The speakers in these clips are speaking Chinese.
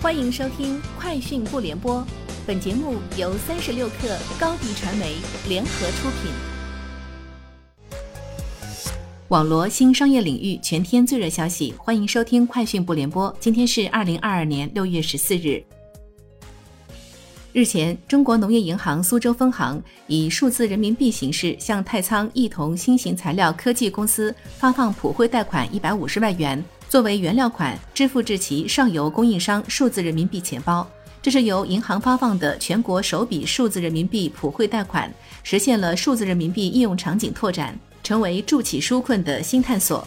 欢迎收听《快讯不联播》，本节目由三十六克高低传媒联合出品。网罗新商业领域全天最热消息，欢迎收听《快讯不联播》。今天是二零二二年六月十四日。日前，中国农业银行苏州分行以数字人民币形式向太仓一同新型材料科技公司发放普惠贷款一百五十万元。作为原料款支付至其上游供应商数字人民币钱包，这是由银行发放的全国首笔数字人民币普惠贷款，实现了数字人民币应用场景拓展，成为助企纾困的新探索。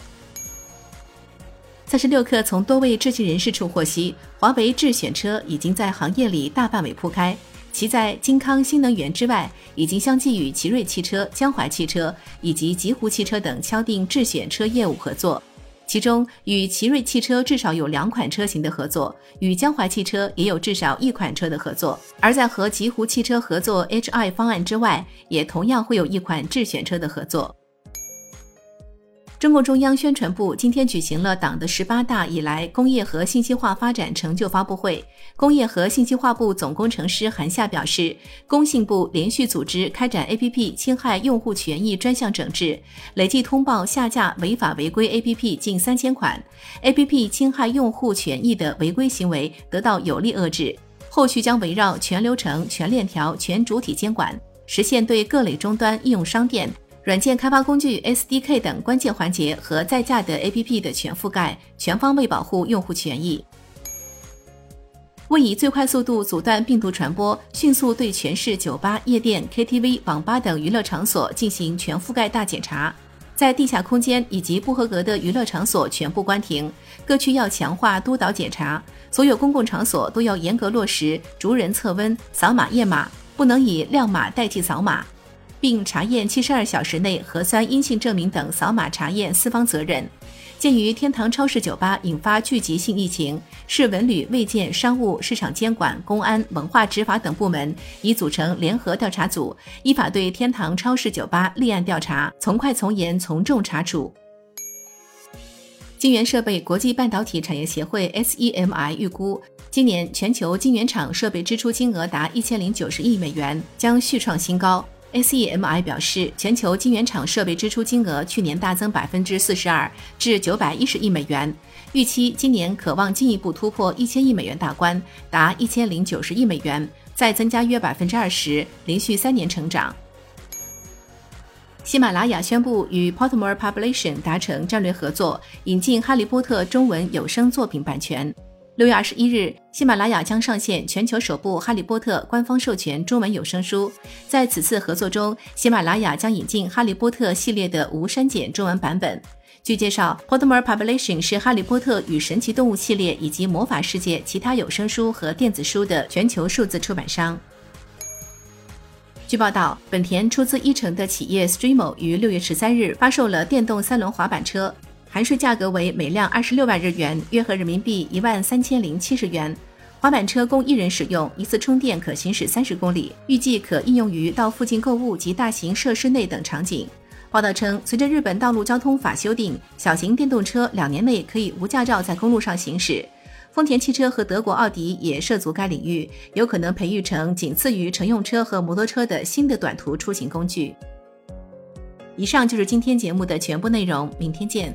三十六氪从多位知情人士处获悉，华为智选车已经在行业里大范围铺开，其在金康新能源之外，已经相继与奇瑞汽车、江淮汽车以及极狐汽车等敲定智选车业务合作。其中，与奇瑞汽车至少有两款车型的合作，与江淮汽车也有至少一款车的合作。而在和极狐汽车合作 HI 方案之外，也同样会有一款智选车的合作。中共中央宣传部今天举行了党的十八大以来工业和信息化发展成就发布会。工业和信息化部总工程师韩夏表示，工信部连续组织开展 APP 侵害用户权益专项整治，累计通报下架违法违规 APP 近三千款，APP 侵害用户权益的违规行为得到有力遏制。后续将围绕全流程、全链条、全主体监管，实现对各类终端应用商店。软件开发工具 SDK 等关键环节和在架的 APP 的全覆盖，全方位保护用户权益。为以最快速度阻断病毒传播，迅速对全市酒吧、夜店、KTV、网吧等娱乐场所进行全覆盖大检查，在地下空间以及不合格的娱乐场所全部关停。各区要强化督导检查，所有公共场所都要严格落实逐人测温、扫码验码，不能以亮码代替扫码。并查验七十二小时内核酸阴性证明等扫码查验四方责任。鉴于天堂超市酒吧引发聚集性疫情，市文旅、卫健、商务、市场监管、公安、文化执法等部门已组成联合调查组，依法对天堂超市酒吧立案调查，从快从严从重查处。晶圆设备国际半导体产业协会 （SEMI） 预估，今年全球晶圆厂设备支出金额达一千零九十亿美元，将续创新高。SEMI 表示，全球晶圆厂设备支出金额去年大增百分之四十二，至九百一十亿美元。预期今年可望进一步突破一千亿美元大关，达一千零九十亿美元，再增加约百分之二十，连续三年成长。喜马拉雅宣布与 Portmore Publishing 达成战略合作，引进《哈利波特》中文有声作品版权。六月二十一日，喜马拉雅将上线全球首部《哈利波特》官方授权中文有声书。在此次合作中，喜马拉雅将引进《哈利波特》系列的无删减中文版本。据介绍，Pottermore Publishing 是《哈利波特与神奇动物》系列以及魔法世界其他有声书和电子书的全球数字出版商。据报道，本田出资一成的企业 Streamo 于六月十三日发售了电动三轮滑板车。含税价格为每辆二十六万日元，约合人民币一万三千零七十元。滑板车供一人使用，一次充电可行驶三十公里，预计可应用于到附近购物及大型设施内等场景。报道称，随着日本道路交通法修订，小型电动车两年内可以无驾照在公路上行驶。丰田汽车和德国奥迪也涉足该领域，有可能培育成仅次于乘用车和摩托车的新的短途出行工具。以上就是今天节目的全部内容，明天见。